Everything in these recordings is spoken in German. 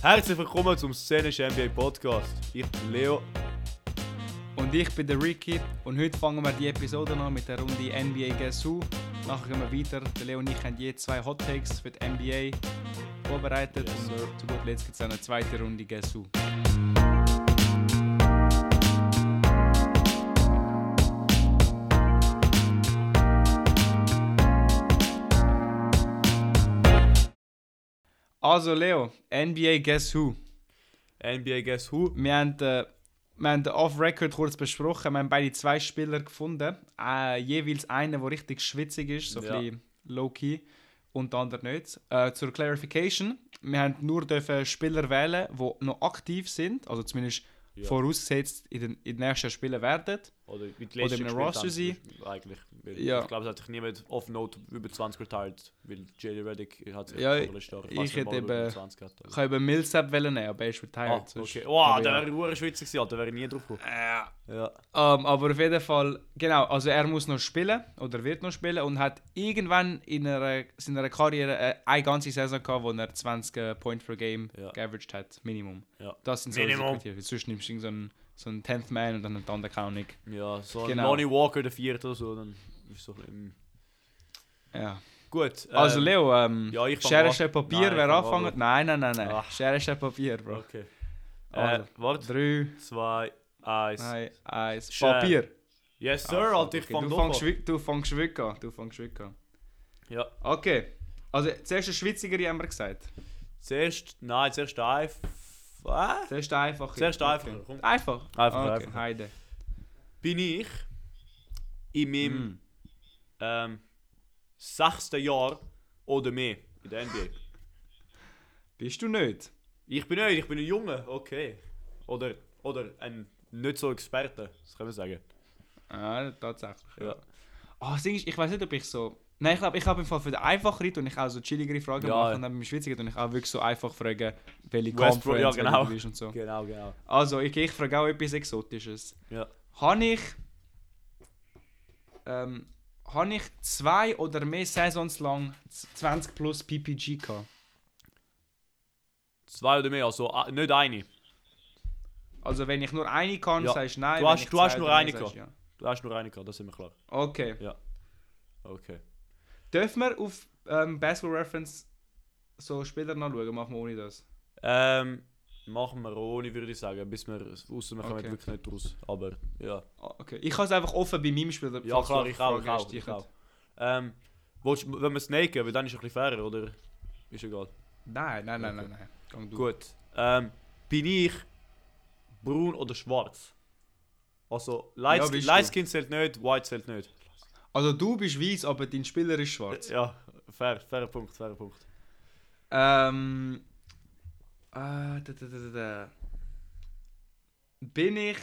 Herzlich willkommen zum Szenisch NBA Podcast. Ich bin Leo. Und ich bin der Ricky und heute fangen wir die Episode an mit der Runde NBA Guess Who. Nachher gehen wir weiter. Der Leo und ich haben je zwei Hot Takes für die NBA vorbereitet Yes, und zu guter Letzt gibt es eine zweite Runde Guess Who. Also Leo, NBA Guess Who. NBA Guess Who. Wir haben, äh, wir haben Off-Record kurz besprochen. Wir haben beide zwei Spieler gefunden. Äh, jeweils einen, der richtig schwitzig ist, so Ja. ein bisschen low-key. Und der andere nicht. Äh, zur Clarification: Wir haben nur dürfen Spieler wählen, die noch aktiv sind, also zumindest Ja. vorausgesetzt in den, in den nächsten Spielen werden. Oder wie die Oder letzten im gespielt Roster sein. Eigentlich. Ja. Ich glaube, es hat sich niemand auf Note über 20 retired, weil JD Reddick hat sich Ja, ich nicht hätte eben- 20 hat. Ich habe eben Millsap wählen nehmen, aber er ist Ah, retired. sonst- okay. Wow, ja. wäre hure schwitzig gewesen. Da wäre ich nie drauf gekommen. Ja. Ja. Ähm, aber auf jeden Fall, genau, also er muss noch spielen oder wird noch spielen und hat irgendwann in einer, seiner Karriere äh, eine ganze Saison gehabt, wo er 20 äh, Points per Game Ja. geaveraged hat, Minimum. Ja. Das sind so Minimum. Sonst nimmst du so einen, so einen 10th Man und dann kann auch nicht. Ja, so ein Genau. Lonnie Walker, der vierte oder so, dann ist so ein Ja. Gut. Also ähm, Leo, ähm, ja, Schere. Stein, Papier, Nein, wer anfängt? Nein, nein, nein, nein. Ach. Schere, Stein, Papier, Bro. Okay. Also, Äh, warte. 3, Zwei, eins. 2, 1, Schere. Papier. Yes, Sir, Ah, Alter, ich okay. fang du doch fängst, an. du fängst wirklich an. Du fängst wirklich an. Ja. Okay. Also, zuerst eine Schwitzigere haben wir gesagt. Zuerst, nein, zuerst einfach. Was? Zuerst einfach. Zuerst einfacher, komm. Einfach? Einfach, okay. einfach. Heide. Bin ich in meinem Mm. ähm, sechsten Jahr oder mehr in der NBA? Bist du nicht? Ich bin nicht, ich bin ein Junge, okay. Oder, oder ein nicht so Experte, das können wir sagen. Ah, tatsächlich. Ja. Ah, ist, ich weiß nicht, ob ich so. Nein, ich glaube, ich habe im Fall für den einfacheren und ich auch so chilligere Fragen Ja. machen und dann beim Schwitzigen und ich auch wirklich so einfach fragen, welche Westbrook, Conference ja, genau. du bist und so. Genau, genau. Also, ich, ich frage auch etwas Exotisches. Ja. Habe ich. Ähm, habe ich zwei oder mehr Saisons lang 20 plus PPG gehabt? Zwei oder mehr, also nicht eine. Also, wenn ich nur eine kann, Ja. sagst du nein. Du hast- du hast nur eine gehabt. Du hast nur eine gehabt, das ist mir klar. Ja. Okay. Dürfen wir auf ähm, Basketball Reference so Spieler nachschauen? Machen wir ohne das. Ähm, machen wir ohne, würde ich sagen, bis wir, außer wir kommen Okay. wirklich nicht raus. Aber, ja. Ah, okay. Ich habe es einfach offen bei meinem Spieler. Ja, klar, ich auch, ich auch, ich auch. Ähm, willst, wenn wir snaken, weil dann ist es ein bisschen fairer, oder? Ist egal. Nein, nein, nein, Okay. nein, nein. Gut. Ähm, bin ich braun oder schwarz? Also, Light, Ja, Light. Skin zählt nicht, White zählt nicht. Also du bist weiß, aber dein Spieler ist schwarz. Ja, fair, fairer Punkt, fairer Punkt. Ähm. Äh, da, da, da, da, da. Bin ich.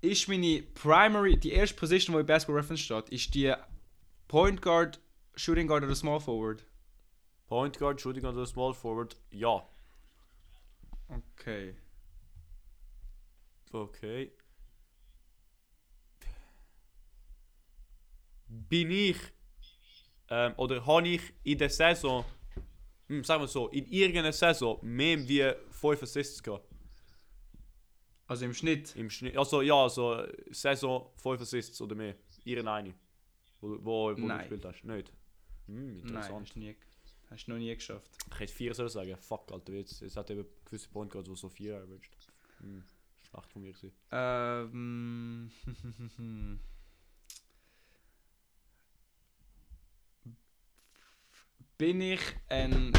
Ist meine Primary, die erste Position, die in Basketball Reference steht, ist die Point Guard, Shooting Guard oder Small Forward? Point Guard, Shooting oder Small Forward, ja. Okay. Okay. Bin ich ähm, oder habe ich in der Saison, hm, sagen wir so, in irgendeiner Saison mehr wie 5 Assists gehabt? Also im Schnitt. Im Schnitt, also ja, also Saison 5 Assists oder mehr. Irgendeine. Wo, wo, wo du Nein. gespielt hast. Nicht? Hm, Nein, interessant. hast du, nie, hast du noch nie geschafft. Ich hätte 4 sollen sagen. Fuck, Alter. Jetzt, jetzt hat eben gewisse Point gehabt, wo so 4 averaged. Hm, schlecht von mir gewesen. Ähm. Bin ich ein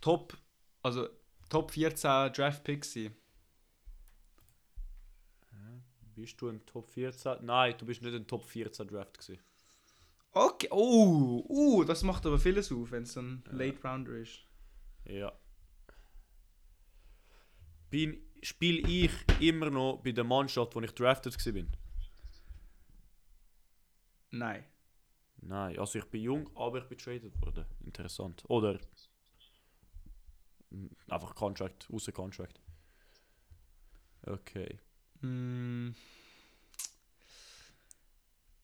Top, also Top 14 Draft Pick gewesen? Bist du ein Top 14? Nein, du bist nicht ein Top 14 Draft gewesen. Okay, oh, uh, das macht aber vieles auf, wenn es ein Late Rounder ist. Ja. Bin, spiele ich immer noch bei der Mannschaft, wo ich drafted war? Nein. Nein, also ich bin jung, aber ich bin traded worden. Interessant. Oder mm, einfach Contract, außer Contract. Okay. Hm.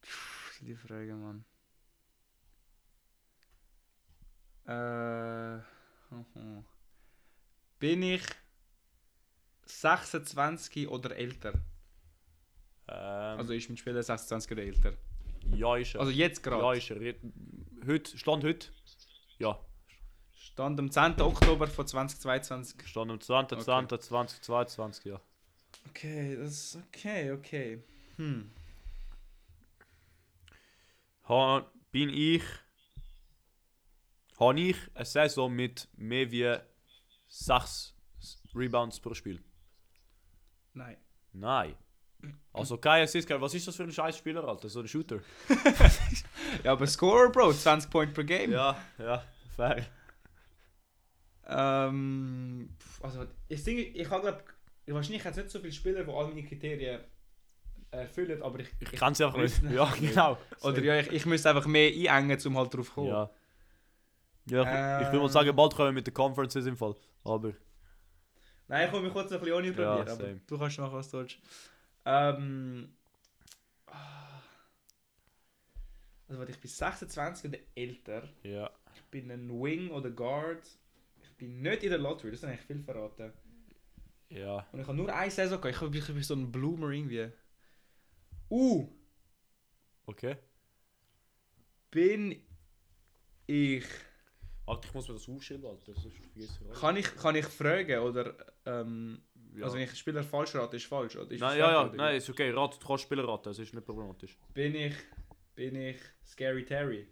Puh, die Frage, Mann. Äh. mhm. Bin ich 26 oder älter? Ähm, Also ist mein Spieler 26 oder älter? Ja, ist er. Also jetzt gerade. ja, ist er. Heute, Stand heute? Ja. Stand am 10. Oktober von 2022. Stand am 20.10.2022, ja. Okay, das ist okay, okay. Hm. Ha, bin ich. Habe ich eine Saison mit mehr wie 6 Rebounds pro Spiel? Nein. Nein. Also kein Assist, kein- was ist das für ein scheiß Spieler, Alter? So ein Shooter. Ja, aber Scorer, Bro, 20 Point per Game. Ja, ja, fair. Ähm, also, ich denke, ich habe glaube, wahrscheinlich hat nicht so viele Spieler, die all meine Kriterien erfüllen, aber ich, Ich kann es einfach nicht. Ja, genau. Oder ja, ich, ich müsste einfach mehr einengen, um halt drauf zu kommen. Ja. Ja, ich, ich würde mal sagen, bald kommen wir mit den Conferences im Fall. Aber. Nein, ich will mich kurz noch ein bisschen ohne Ja, probieren, aber same. du kannst machen, was du willst. Ähm, ah. also, warte, ich bin 26 oder älter. Ja. Ich bin ein Wing oder Guard. Ich bin nicht in der Lottery, das ist eigentlich viel verraten. Ja. Und ich habe nur eine Saison gehabt. Ich bin, ich bin so ein Bloomer irgendwie. Uh, Okay. bin ich. Alter, ich muss mir das aufschreiben, Alter. Sonst vergesse ich alles. Kann ich, kann ich fragen? Oder. Ähm, Ja. Also, wenn ich Spieler falsch rate, ist falsch. Oder ist Nein, ja, ja, nein, ist okay. Rat, du kannst Spieler raten, es ist nicht problematisch. Bin ich. Bin ich Scary Terry?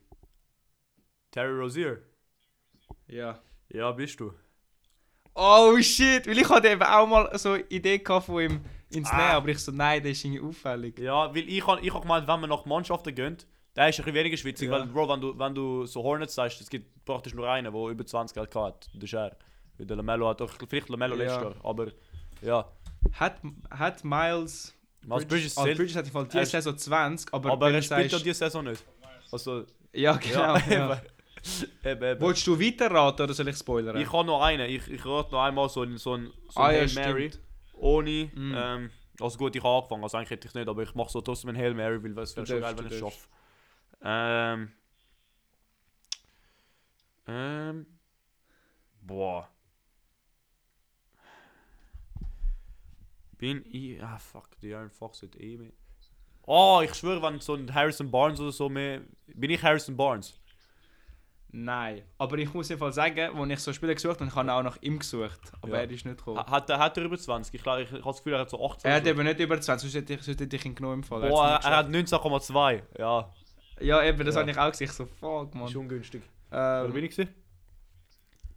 Terry Rozier. Ja. Ja, bist du. Oh shit! Weil ich hatte eben auch mal so eine Idee gehabt von ihm ins Ah. Nehmen, aber ich so, nein, das ist irgendwie auffällig. Ja, weil ich habe ich hab gemeint, wenn man nach Mannschaften geht, der ist ein bisschen weniger schwitzig, Ja. weil, Bro, wenn du, wenn du so Hornets sagst, es gibt praktisch nur einen, der über 20 Geld hat. Das ist er. Weil der Lamello hat vielleicht Lamello Ja. letztes Jahr, aber ja. Hat, hat Miles. Miles Bridges ah, zählt, Bridges hat im Fall diese Saison 20, aber, aber er spielt ja diese Saison nicht. Also, Ja, genau. ja, Ja, eben. eben. Wolltest du weiterraten oder soll ich spoilern? Ich habe noch einen, ich, ich rate noch einmal so ein, so ein, so Ah, ja, Hail Mary. stimmt. Ohne, Mm. ähm, also gut, ich habe angefangen, also eigentlich hätte ich nicht, aber ich mache so trotzdem ein Hail Mary, weil es wäre schon geil, wenn ich es schaffe. Ähm. Ähm. Boah. Bin ich. Ah, fuck, die Aaron Fox hat eh mehr. Oh, ich schwöre, wenn so ein Harrison Barnes oder so mehr. Bin ich Harrison Barnes? Nein. Aber ich muss im Fall sagen, als ich so Spieler gesucht habe, ich habe auch nach ihm gesucht. Aber Ja. er ist nicht gekommen. Ha- Hat, er- hat er über 20? Ich, ich, ich habe das Gefühl, er hat so 18. er hat oder eben nicht über 20, sonst hätte ich, sonst hätte ich ihn genommen im Fall. so. Boah, er, er hat 19,2. Ja. Ja, eben, das Ja. habe ich auch gesehen. Ich so, fuck, ist man. ungünstig. Wer Ähm, bin ich? gewesen?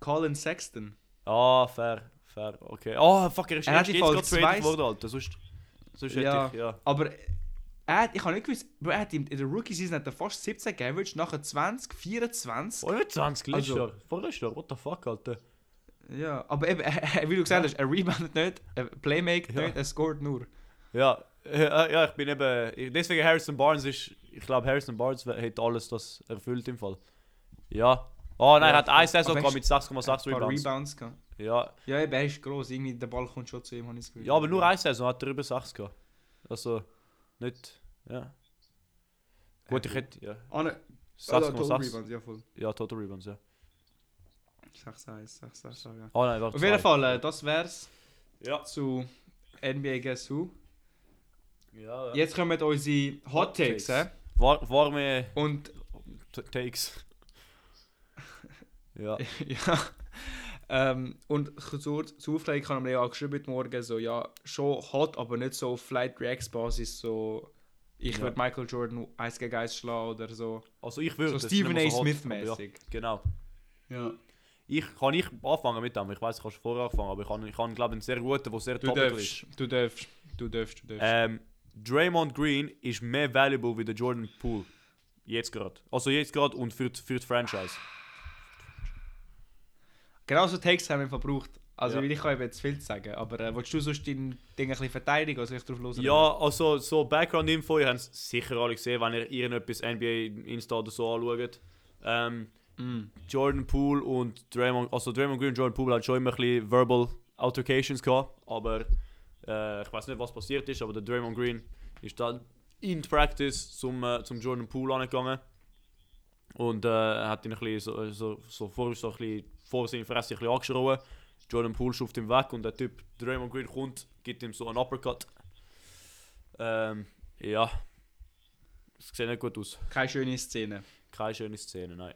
Colin Sexton. Ah, fair, fair, okay. Oh, fuck, er ist Er hat jetzt gerade traded worden, Alter. Sonst, sonst hätte Ja. ich, ja. Aber er hat, ich habe nicht gewusst, Bro, er hat in der Rookie-Season hat er fast 17 Average, nachher 20, 24. Vor 20 letztes Also- Jahr. Vor letztes Jahr, what the fuck, Alter. Ja, aber eben, wie du gesagt hast, er reboundet nicht, er playmaket Ja. nicht, er scored nur. Ja, ja, ich bin eben. Deswegen Harrison Barnes ist. Ich glaube, Harrison Barnes hat alles das erfüllt im Fall. Ja. Oh nein, Ja, er hat eine Saison mit 6,6 Ein paar Rebounds. Rebounds gehabt. Ja. Ja, eben, er ist gross, irgendwie der Ball kommt schon zu ihm, habe ich das Gefühl. ja, aber nur eine Saison hat er über 6 gehabt. Also, nicht. Ja. Gut, ich hätte. Ja. Ah, ne, ah, Total 6,6. Rebounds, ja voll. Ja, Total Rebounds, ja. 6, 1, 6, 6, ja. Oh nein, warte. Auf jeden. Fall, äh, das wär's Ja. zu NBA Guess Who. ja. ja. Jetzt kommen unsere Hot Takes, Takes. hä? War, warme Und Takes. ja. ja. Ähm, und zur, zur Aufklärung habe ich mir ja auch geschrieben heute Morgen, so, ja, schon hot, aber nicht so auf Flight Reacts Basis, so, ich Ja. würde Michael Jordan 1 gegen 1 schlagen oder so. Also ich würde. So es, nicht Stephen A. hot, Smith aber ja. Genau. Ja. Ich kann ich anfangen mit dem. Ich weiß, ich kann schon vorher anfangen, aber ich habe, ich habe glaube ich, einen sehr guten, der sehr Du topical ist. darfst, du darfst, du darfst, du darfst. Ähm, Draymond Green ist mehr valuable wie der Jordan Poole. Jetzt gerade. Also jetzt gerade und für, für die Franchise. Genau so Takes haben wir verbraucht. Also Ja. ich kann eben jetzt viel zu sagen, aber äh, willst du sonst dein Ding ein bisschen verteidigen, soll ich drauf los? Ja, also so Background-Info, ihr habt es sicher alle gesehen, wenn ihr irgendetwas NBA Insta oder so anschaut. Ähm, Mm. Jordan Poole und Draymond, also Draymond Green und Jordan Poole hat schon immer ein bisschen verbal Altercations gehabt, aber äh, ich weiß nicht, was passiert ist, aber der Draymond Green ist dann in Practice zum, äh, zum Jordan Poole angegangen und äh, hat ihn ein bisschen so, so, so vor, so ein bisschen vor seine Fresse ein bisschen angeschrien. Jordan Poole schuft ihm weg und der Typ Draymond Green kommt, gibt ihm so einen Uppercut. Ähm, ja. Es sieht nicht gut aus. Keine schöne Szene. Keine schöne Szene, nein.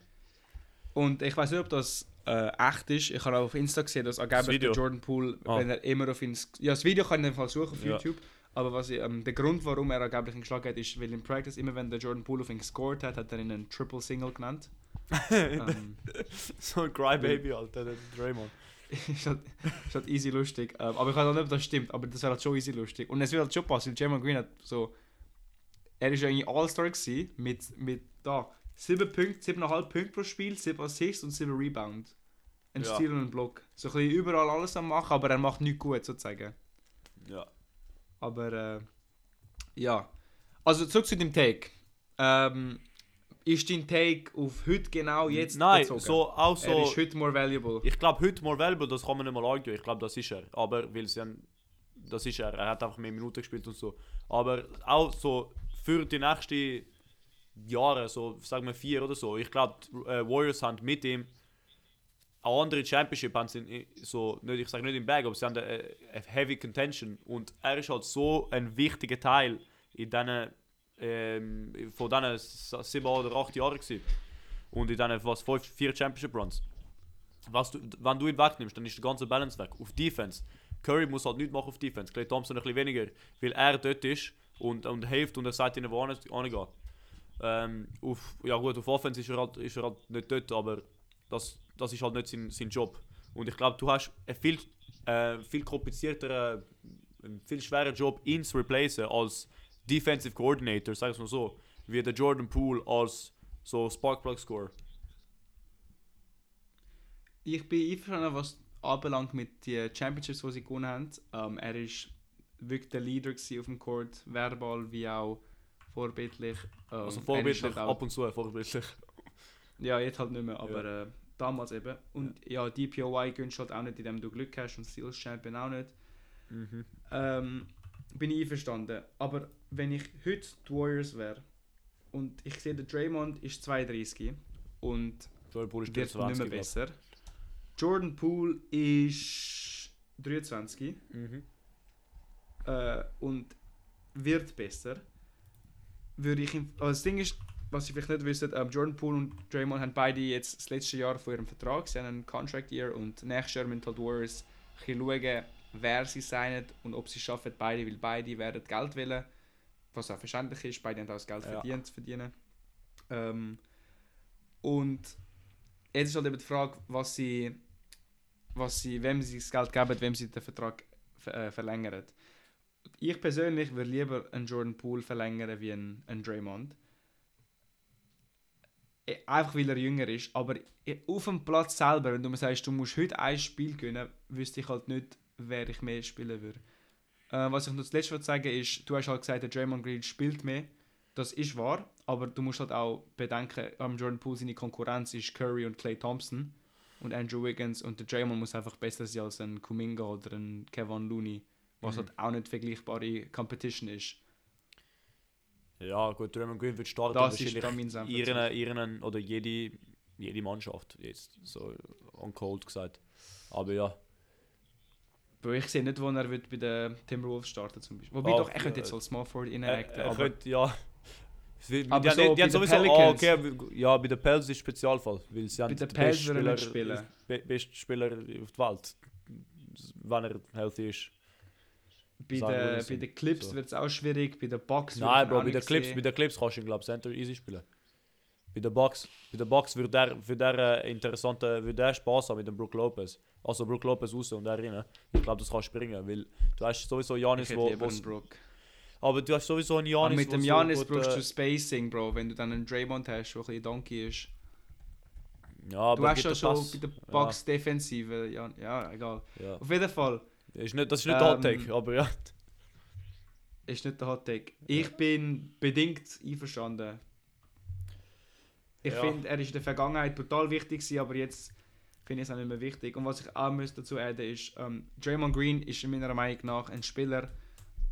Und ich weiß nicht, ob das äh, echt ist. Ich habe auch auf Insta gesehen, dass angeblich der Jordan Poole, Ah. wenn er immer auf ihn... Ja, das Video kann ich in dem Fall suchen auf Ja. YouTube. Aber was ich, ähm, der Grund, warum er angeblich ihn geschlagen hat, ist, weil im Practice, immer wenn der Jordan Poole auf ihn gescored hat, hat er ihn einen Triple Single genannt. ähm, so ein Crybaby, Alter, der Draymond. ist, halt, ist halt easy lustig. Ähm, aber ich weiß auch nicht, ob das stimmt, aber das wäre halt schon easy lustig. Und es wird halt schon passen, weil Jamal Green hat so. Er ist ja eigentlich All-Star gewesen, mit, mit da 7 Punkte, 7,5 Punkte pro Spiel, 7 Assists und 7 Rebounds. Ein Ja. Steal und ein Block. So ein bisschen überall alles am machen, aber er macht nichts gut sozusagen. Ja. Aber äh, ja. Also zurück zu dem Take. Ähm, ist dein Take auf heute genau jetzt Nein, bezogen? so, auch Er so. ist heute more valuable. Ich glaube, heute more valuable, das kann man nicht mal argumentieren. Ich glaube, das ist er. Aber, weil sie haben, das ist er. Er hat einfach mehr Minuten gespielt und so. Aber auch so für die nächsten Jahre, so sagen wir vier oder so, ich glaube, äh, Warriors haben mit ihm eine andere Championship, haben sie in- so, nicht, ich sage nicht im Bag, aber sie haben eine, eine heavy contention. Und er ist halt so ein wichtiger Teil in diesen, ähm, von diesen sieben oder acht Jahren gewesen. Und in diesen, was, fünf, vier Championship Runs was du, wenn du ihn wegnimmst, dann ist der ganze Balance weg. Auf Defense. Curry muss halt nichts machen auf Defense. Clay Thompson ein bisschen weniger, weil er dort ist und, und hilft und er sagt ihnen, wo hingehen. Ähm, auf, ja gut, auf Offense ist er halt, ist er halt nicht dort, aber das, das ist halt nicht sein, sein Job. Und ich glaube, du hast einen viel, äh, viel komplizierteren, einen viel schwereren Job, ihn zu replacen als Defensive Coordinator, sag ich mal so, wie der Jordan Poole als so Sparkplug Scorer. Ich bin einverstanden, was anbelangt mit den Championships, die sie gewonnen haben. Ähm, er ist wirklich der Leader auf dem Court, verbal wie auch vorbildlich. Ähm, Also vorbildlich, halt auch- ab und zu vorbildlich. Ja, jetzt halt nicht mehr, aber äh, damals eben. Und ja, DPOY gönnst halt auch nicht, indem du Glück hast und Steals Champion auch nicht. Mhm. Ähm, bin ich einverstanden. Aber wenn ich heute die Warriors wäre und ich sehe, der Draymond ist 32 und Jordan Poole ist wird 20, nicht mehr besser. Jordan Poole ist 23 Mhm. äh, und wird besser. Würde ich also das Ding ist, was ich vielleicht nicht wisst, ähm, Jordan Poole und Draymond haben beide jetzt das letzte Jahr von ihrem Vertrag, sie haben einen Contract Year und nächstes Jahr müssen halt die Warriors schauen, wer sie signen und ob sie es schaffen, beide, weil beide werden Geld wollen, was auch verständlich ist, beide haben auch das Geld Ja. verdient, verdienen. Ähm, und jetzt ist halt eben die Frage, was sie, was sie, wem sie das Geld geben, wem sie den Vertrag ver äh, verlängern. Ich persönlich würde lieber einen Jordan Poole verlängern wie einen, einen Draymond. Eh, Einfach weil er jünger ist, aber eh, auf dem Platz selber, wenn du mir sagst, du musst heute ein Spiel gewinnen, wüsste ich halt nicht, wer ich mehr spielen würde. Äh, was ich noch das letzte würde sagen ist, du hast halt gesagt, der Draymond Green spielt mehr. Das ist wahr, aber du musst halt auch bedenken, am Jordan Poole seine Konkurrenz ist Curry und Clay Thompson und Andrew Wiggins und der Draymond muss einfach besser sein als ein Kuminga oder ein Kevin Looney, was Mhm. halt auch nicht vergleichbare Competition ist. Ja, gut, Draymond Green wird starten. Das ist wahrscheinlich dann ihren, ihren, oder jede, jede Mannschaft, jetzt so on cold gesagt. Aber ja. Bro, ich sehe nicht, wo er wird bei den Timberwolves starten zum Beispiel. Wobei Ah, doch, er könnte jetzt als Small Forward Er, interacten, er könnte, ja. Aber die, so die, die haben sowieso, ah, Pelicans- okay, ja, bei den Pels ist Spezialfall, weil sie Bei haben den er nicht Spieler, spielen. be besten Spieler auf der Welt, wenn er healthy ist. bei, Williamson. bei den Clips So. wird es auch schwierig, bei den Bucks Nein, Bro, bei den Clips, bei den Clips kannst du ihn, glaube ich, Center easy spielen. Bei den Bucks, bei den Bucks würde der, würde der äh, interessante, würde der Spaß haben mit dem Brook Lopez. Also Brook Lopez raus und der rein. Ich glaube, das kann springen, weil du hast sowieso Ich Janis, hätte wo, wo Brook. aber du hast sowieso einen Aber Janis, mit dem Janis so brauchst du Spacing, Bro. Wenn du dann einen Draymond hast, der ein bisschen donkey ist. Ja, aber Du hast ja schon Pass. bei den Bucks Defensive. Ja, ja, egal. Ja. Auf jeden Fall. Ist nicht, das ist nicht der Hot Ähm, Take, aber ja. Ist nicht der Hot Take. Ich bin bedingt einverstanden. Ich Ja. finde, er ist in der Vergangenheit brutal wichtig gewesen, aber jetzt finde ich es auch nicht mehr wichtig. Und was ich auch muss dazu adden ist, ähm, Draymond Green ist in meiner Meinung nach ein Spieler,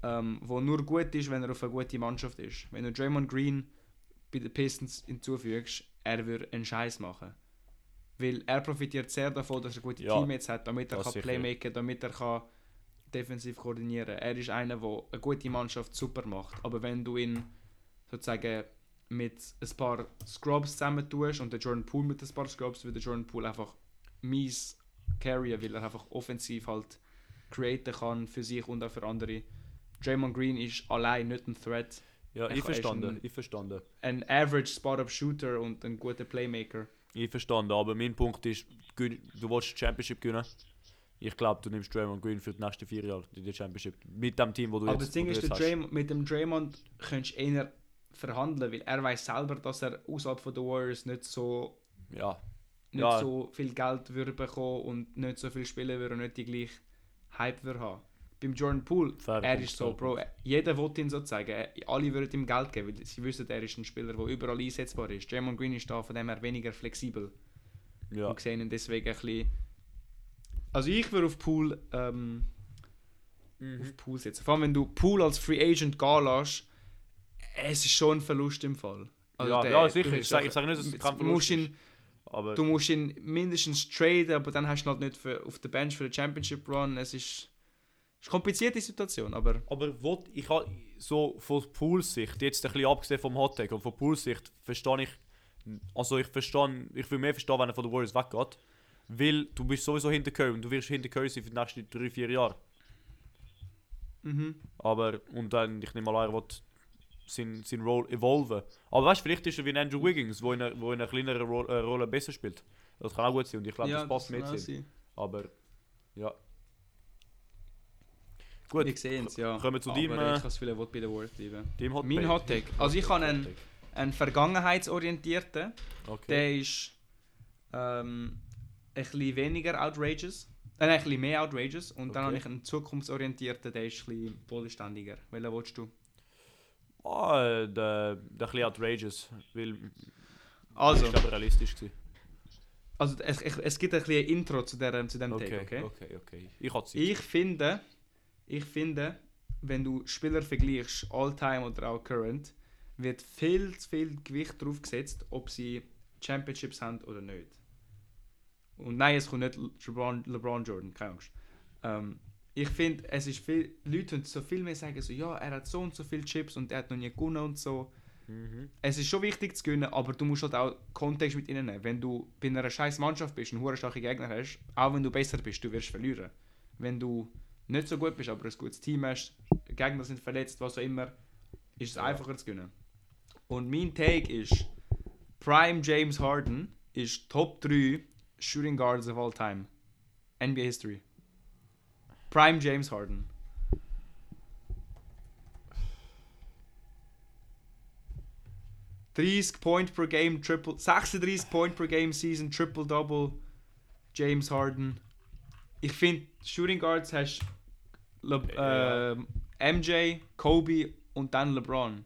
ähm, der nur gut ist, wenn er auf eine gute Mannschaft ist. Wenn du Draymond Green bei den Pistons hinzufügst, er würde einen Scheiß machen. Weil er profitiert sehr davon, dass er gute Ja, Teammates hat, damit er kann sicher. Playmaken, damit er kann defensiv koordinieren. Er ist einer, der eine gute Mannschaft super macht. Aber wenn du ihn sozusagen mit ein paar Scrubs zusammen tust und der Jordan Poole mit ein paar Scrubs, wird der Jordan Poole einfach mies carryen, weil er einfach offensiv halt createn kann für sich und auch für andere. Draymond Green ist allein nicht ein Threat. Ja, ich er verstanden, ein- ich verstanden. Ein average Spot-Up-Shooter und ein guter Playmaker. Ich verstanden, aber mein Punkt ist, du willst die Championship gewinnen. Ich glaube, du nimmst Draymond Green für die nächsten vier Jahre in die Championship. Mit dem Team, wo du Aber jetzt, das Ding ist, Draymond, mit dem Draymond könntest du eher verhandeln, weil er weiß selber, dass er außerhalb von den Warriors nicht so. Ja, nicht Ja. so viel Geld würde bekommen und nicht so viel spielen würde und nicht die gleiche Hype würde haben. Beim Jordan Poole, Fair er ist so, Bro, jeder will ihn sozusagen, er- alle würden ihm Geld geben, weil sie wissen, er ist ein Spieler, der überall einsetzbar ist. Draymond Green ist da von dem her weniger flexibel. ja. und sehen ihn deswegen ein bisschen. Also ich würde auf Pool ähm, Mhm. auf Pool setzen. Vor allem wenn du Pool als Free Agent gehen lässt, es ist schon ein Verlust im Fall. Also Ja, der- ja, sicher. Ich hast sag- nicht, dass es kein du Verlust musst ihn, Aber, Du musst ihn mindestens traden, aber dann hast du ihn halt nicht für, auf der Bench für den Championship Run. Es ist, ist eine komplizierte Situation, aber aber wo, ich habe so von Pools Sicht, jetzt ein bisschen abgesehen vom Hot Take, aber von Pools Sicht verstehe ich, also ich verstehe, ich will mehr verstehen, wenn er von den Warriors weggeht. Weil du bist sowieso hinter Curry und du wirst hinter Curry sein für die nächsten 3-4 Jahre. mhm. Aber, und dann, ich nehme mal an, er wird sein, sein Role evolven. Aber weißt du, vielleicht ist er wie Andrew Wiggins, wo in einer, wo in einer kleineren Ro äh, Rolle besser spielt. Das kann auch gut sein und ich glaube, das passt kann mit ihm. Aber, ja. Gut, Wir sehen es, ja. kommen wir zu aber deinem, ich er will bei den Warriors bleiben. Hot Mein. Hot Take. Also ich habe einen, einen vergangenheitsorientierten. Okay. Der ist ähm, ein bisschen weniger outrageous. Äh, nein, ein bisschen mehr outrageous. Und dann Okay. habe ich einen zukunftsorientierten, der ist ein bisschen bodenständiger. Welchen willst du? Ah, der, der ein bisschen outrageous, weil Also, ich glaube realistisch gewesen. also es, es, es gibt ein bisschen ein Intro zu, der, zu dem Okay, Take, okay? okay, okay. Ich hatte. Ich finde, ich finde, wenn du Spieler vergleichst, All-Time oder auch Current, wird viel zu viel Gewicht darauf gesetzt, ob sie Championships haben oder nicht. Und nein, es kommt nicht LeBron, LeBron Jordan, keine Angst. Ähm, ich finde, es ist viel, Leute können so viel mehr sagen, so, ja, er hat so und so viele Chips und er hat noch nie gewonnen und so. Mhm. Es ist schon wichtig zu gewinnen, aber du musst halt auch Kontext mit ihnen nehmen. Wenn du bei einer scheiß Mannschaft bist und einen starke Gegner hast, auch wenn du besser bist, du wirst verlieren. Wenn du nicht so gut bist, aber ein gutes Team hast, Gegner sind verletzt, was auch immer, ist es Ja. einfacher zu gewinnen. Und mein Take ist, Prime James Harden ist Top 3 Shooting Guards of all time. NBA History. Prime James Harden. ...30 Point per Game, Triple... 36 Point per Game Season, Triple-Double, James Harden. Ich finde, Shooting Guards hast... Le Ja. ähm, um, MJ, Kobe und dann LeBron.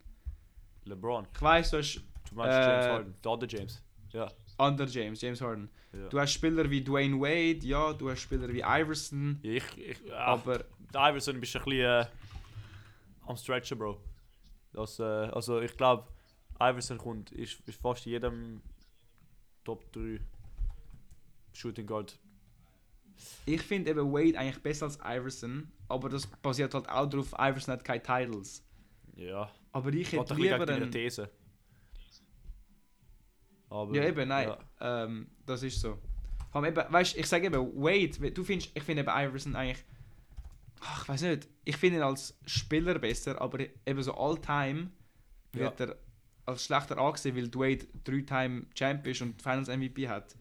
LeBron. Ich weiß, du hast Du meinst Äh, James Harden. Der James. Ja. andere James, James Harden. Ja. Du hast Spieler wie Dwayne Wade, ja, du hast Spieler wie Iverson, Ja, ich, ich, ja, aber der Iverson bist ein bisschen äh, am Stretchen, Bro. Das, äh, also ich glaube, Iverson kommt, ist, ist fast in jedem Top 3 Shooting Guard. ich finde eben Wade eigentlich besser als Iverson, aber das basiert halt auch darauf, Iverson hat keine Titles. Ja, Aber ich hätte lieber einen... These. Aber, Ja eben, nein, ja. Ähm, das ist so. Vor allem eben, weißt, ich sage eben, Wade, du findest, ich finde eben Iverson eigentlich, ach, ich weiß nicht, ich finde ihn als Spieler besser, aber eben so all-time wird er als schlechter angesehen, weil Wade drei-time Champ ist und Finals MVP hat.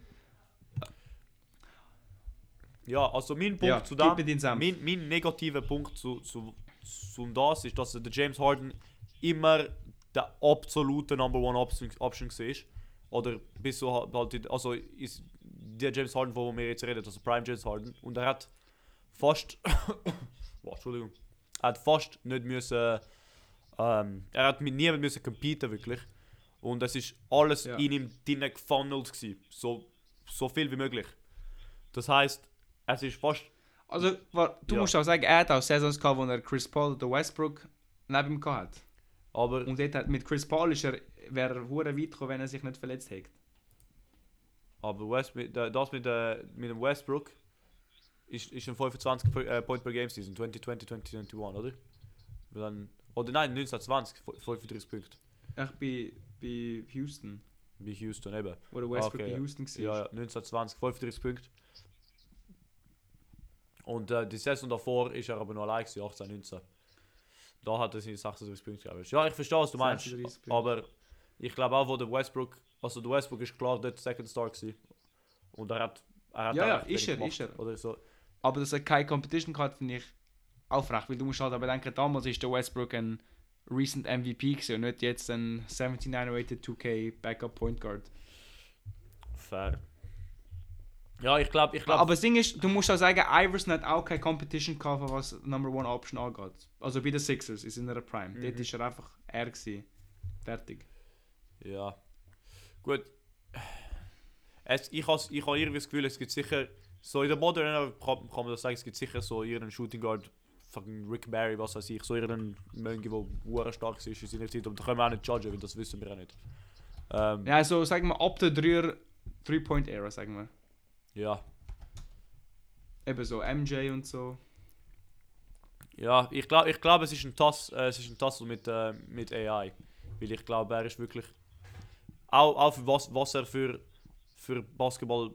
Ja, also mein Punkt Ja, zu dem, mein, mein negativer Punkt zu, zu, zu das ist, dass der James Harden immer der absolute Number One Option, Option war. Oder bis so halt- also ist der James Harden, wo wir jetzt reden, also Prime James Harden. Und er hat fast, Boah, Entschuldigung, er hat fast nicht müssen, ähm, er hat mit niemandem müssen competen wirklich. Und es ist alles Ja. in ihm drinnen gefunnelt gewesen, so, so viel wie möglich. Das heißt, es ist fast Also, du Ja. musst auch sagen, er hat auch Saisons gehabt, wo er Chris Paul oder Westbrook neben ihm gehabt hat. Aber Und dort hat, mit Chris Paul ist er, wäre er hure weit gekommen, wenn er sich nicht verletzt hätte. Aber West, das mit, äh, mit dem Westbrook ist, ist ein 25 per, äh, Point per Game Season, 2020, 2021, oder? Weil Dann, oder nein, 1920, 35 Punkte. Ich bin bei Houston. Bei Houston eben. Wo der Westbrook Okay, bei ja. Houston war. Ja, ja, 1920, 35 Punkte. Und äh, die Saison davor ist er aber noch allein, gewesen, 18, 19. Da hat er seine 36 Punkte gehabt. Ja, ich verstehe, was du meinst. 36 Punkte. Aber ich glaube auch, wo der Westbrook, also der Westbrook ist klar dort Second Star gewesen. Und er hat, er hat Ja, ja, ist er, ist er. Oder so. Aber dass er keine Competition gehabt finde ich aufrecht, weil du musst halt aber denken, damals ist der Westbrook ein recent MVP gewesen und nicht jetzt ein 79 2K Backup Point Guard. Fair. Ja, ich glaube, ich glaube. Aber das Ding ist, du musst auch sagen, Iverson hat auch keine Competition gehabt, was Number One Option angeht. Also bei den Sixers ist in der Prime. Mhm. Dort ist er einfach er gewesen. Fertig. Ja. Gut. Es, ich habe ich irgendwie das Gefühl, es gibt sicher, so in der modernen kann, kann man das sagen, es gibt sicher so ihren Shooting Guard, fucking Rick Barry, was weiß ich, so ihren Mönche, der stark ist in seiner Zeit, aber da können wir auch nicht judgen, weil das wissen wir auch nicht. Ähm, Ja, also sagen wir ab der 3 Three-Point-Era, sagen wir. ja. Eben so MJ und so. Ja, ich glaube, ich glaub, es ist ein Tass, äh, es ist ein Tassel mit, äh, mit AI. Weil ich glaube, er ist wirklich. Auch, auch was, was er für, für Basketball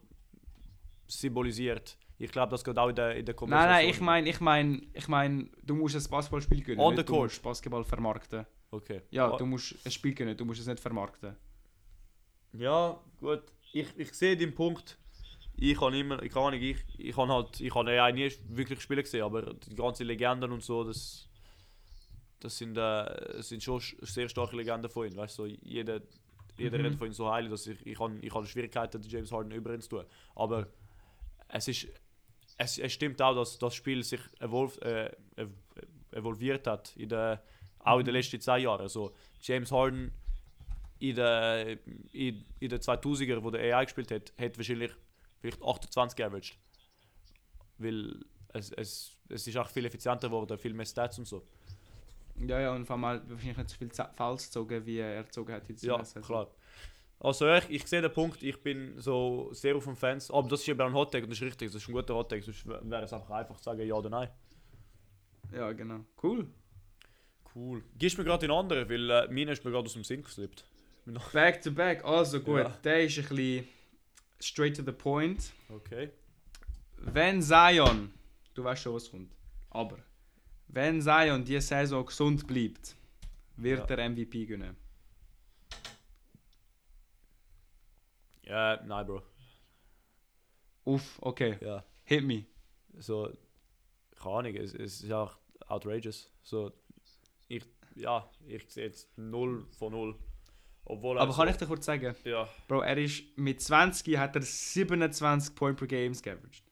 symbolisiert. Ich glaube, das geht auch in der, in der Nein, nein, ich meine, ich meine, ich meine, du musst ein Basketballspiel gewinnen. On the Du court. musst Basketball vermarkten. Okay. Ja, du musst ein Spiel gewinnen, du musst es nicht vermarkten. Ja, gut. Ich, ich sehe den Punkt. Ich habe immer, ich kann nicht, ich, ich habe halt, ich habe AI nie wirklich spielen gesehen, aber die ganzen Legenden und so, das, das sind, äh, sind schon sch- sehr starke Legenden von ihm. Weißt du, so, jeder, jeder Mhm. redet von ihm so heilig, dass ich, ich habe, ich habe Schwierigkeiten, den James Harden über ihn zu tun. Aber es ist, es, es stimmt auch, dass das Spiel sich evolv, äh, ev- evolviert hat, in der, auch in den letzten zwei Jahren. Also James Harden in der, in, in den 2000er, wo der AI gespielt hat, hat wahrscheinlich vielleicht 28 geaveraged. Weil es, es, es ist auch viel effizienter geworden, viel mehr Stats und so. Ja, ja, und vor allem wahrscheinlich nicht so viel Fouls gezogen, wie er gezogen hat. Jetzt Ja, Saison. klar. Also ich, ich sehe den Punkt, ich bin so sehr auf dem Fans, aber das ist eben ein Hottag und das ist richtig, das ist ein guter Hottag, sonst wär- wäre es einfach einfach zu sagen ja oder nein. Ja, genau. Cool. Cool. Gibst mir gerade den anderen, weil äh, meine ist mir gerade aus dem Sinn geslippt. Back to back, also gut. Ja. Der ist ein bisschen straight to the point. Okay. Wenn Zion, du weißt schon, was kommt, aber wenn Zion diese Saison gesund bleibt, wird Ja. er MVP gewinnen. Ja, nein, Bro. Uff, okay. Ja. Hit me. So, keine Ahnung, es, es ist auch outrageous. So, ich, ja, ich sehe jetzt 0 von 0. Obwohl er Aber kann so, ich dir kurz sagen, Ja, Bro, er ist mit 20 hat er 27 Point per Games geaveraged.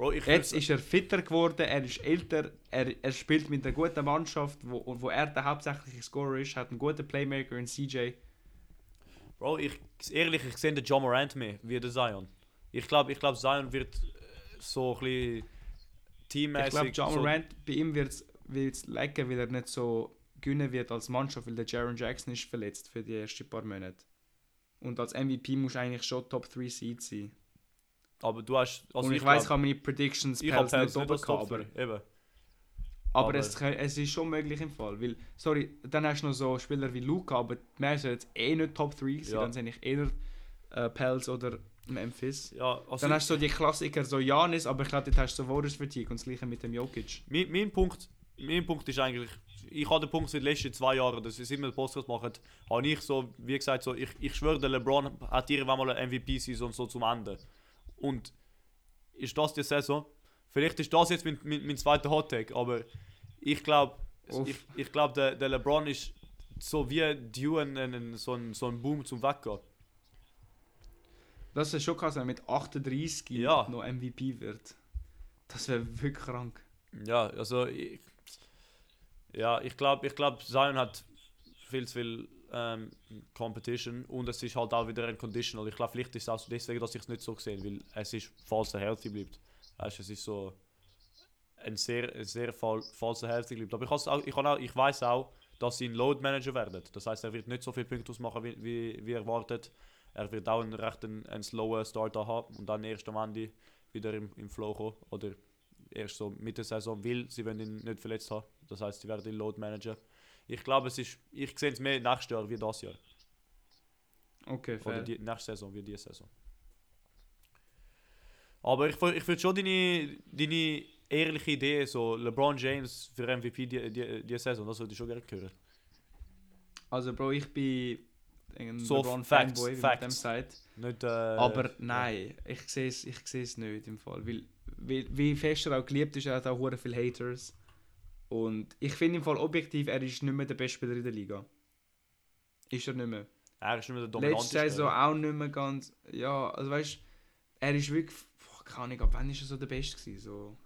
Bro, ich Jetzt ist er fitter geworden, er ist älter, er, er spielt mit einer guten Mannschaft, wo, wo er der hauptsächliche Scorer ist, hat einen guten Playmaker in CJ. Bro, ich, ehrlich, ich sehe den John Morant mehr wie der Zion. Ich glaube, ich glaub, Zion wird äh, so ein bisschen Ich teammäßig. glaube, John so, Morant, bei ihm wird es lecken, weil er nicht so gewinnen wird als Mannschaft, weil der Jaron Jackson ist verletzt für die ersten paar Monate. Und als MVP muss eigentlich schon Top 3 Seed sein. Aber du hast. Also Und ich, weiß, ich habe meine Predictions ich Pels nicht oben gehabt, aber, Eben. aber, aber- es, es ist schon möglich im Fall. Weil, sorry, dann hast du noch so Spieler wie Luca, aber mehr ist jetzt eh nicht Top 3 gewesen, Ja. dann sind ich eher äh, Pels oder Memphis. Ja, also Dann hast du so die Klassiker, so Janis, aber ich glaube, dort hast du so Warriors Fatigue und das gleiche mit dem Jokic. mein, mein, Punkt, mein Punkt ist eigentlich. Ich habe den Punkt seit den letzten zwei Jahren, dass wir immer den Podcast machen, habe ich so, wie gesagt, so, ich, ich schwöre, der LeBron hat irgendwann mal eine MVP-Season so zum Ende. Und ist das die Saison? Vielleicht ist das jetzt mein, mein, mein zweiter Hot-Take, aber ich glaube, ich, ich glaube, der, der LeBron ist so wie Due ein, ein, so, ein, so ein Boom zum Weggehen. Das ist schon krass, wenn er mit 38 Ja. noch MVP wird. Das wäre wirklich krank. Ja, also ich, ja, ich glaube, ich glaub, Zion hat viel zu viel ähm, Competition und es ist halt auch wieder ein Conditional. Ich glaube, vielleicht ist es auch deswegen, dass ich es nicht so gesehen weil es ist, falls healthy bleibt. Weißt, du, es ist so ein sehr, ein sehr er healthy bleibt. Aber ich, auch, ich, auch, ich weiß auch, dass sie ein Load Manager werden. Das heißt, er wird nicht so viele Punkte ausmachen, wie, wie, wie erwartet. er wird auch einen recht einen, einen slowen Starter haben und dann erst am Ende wieder im, im Flow kommen. Oder erst so mit der Saison, weil sie ihn nicht verletzt haben. Das heißt, sie werden den Load managen. Ich glaube, es ist, ich sehe es mehr nächstes Jahr wie das Jahr. Okay, Oder fair. die nächste Saison wie diese Saison. Aber ich, ich finde schon deine, deine ehrliche Idee, so LeBron James für MVP die, die, die Saison, das würde ich schon gerne hören. Also, Bro, ich bin ein So, LeBron Facts, Fanboy, wie man Facts. dem sagt. Nicht, äh, Aber nein, ich sehe es ich seh's nicht im Fall. Weil, weil, wie fest er auch geliebt ist, er hat auch hure viele Haters. Und ich finde im Fall objektiv, er ist nicht mehr der beste Spieler in der Liga. Ist er nicht mehr. Er ist nicht mehr der Letzte dominanteste. Saison auch nicht mehr ganz. Ja, also weißt du, er ist wirklich. Boah, keine Ahnung, ab wann ist er so der Beste gewesen? So.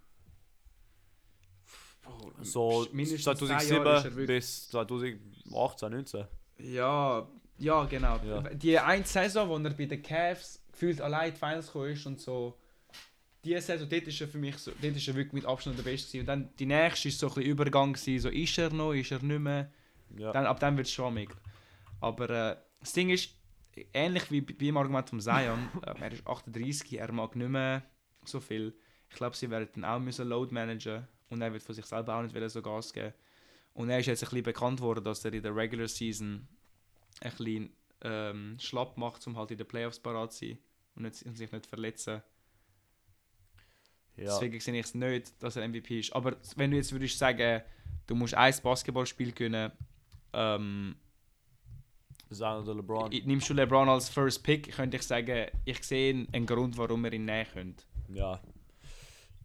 Bro, So mindestens zehn 2007 Jahre ist er wirklich- bis 2018, 19. Ja, ja, genau. Ja. Die eine Saison, wo er bei den Cavs gefühlt allein in die Finals gekommen ist und so. Die Saison, dort ist er für mich so, dort ist er wirklich mit Abstand der Beste gewesen. Und dann die nächste ist so ein bisschen Übergang gewesen, so ist er noch, ist er nicht mehr. Ja. Dann, ab dann wird es schwammig. Aber äh, das Ding ist, ähnlich wie, wie im Argument von Zion, äh, er ist 38, er mag nicht mehr so viel. Ich glaube, sie werden dann auch müssen Load managen und er wird von sich selber auch nicht so Gas geben. Und er ist jetzt ein bisschen bekannt worden, dass er in der Regular Season ein bisschen ähm, schlapp macht, um halt in den Playoffs parat zu sein und, nicht, und sich nicht verletzen. Ja. Deswegen sehe ich es nicht, dass er MVP ist. Aber wenn du jetzt würdest sagen, du musst ein Basketballspiel gewinnen, ähm, Zion oder LeBron. Nimmst du LeBron als First Pick, könnte ich sagen, ich sehe einen Grund, warum er ihn nehmen könnte. Ja.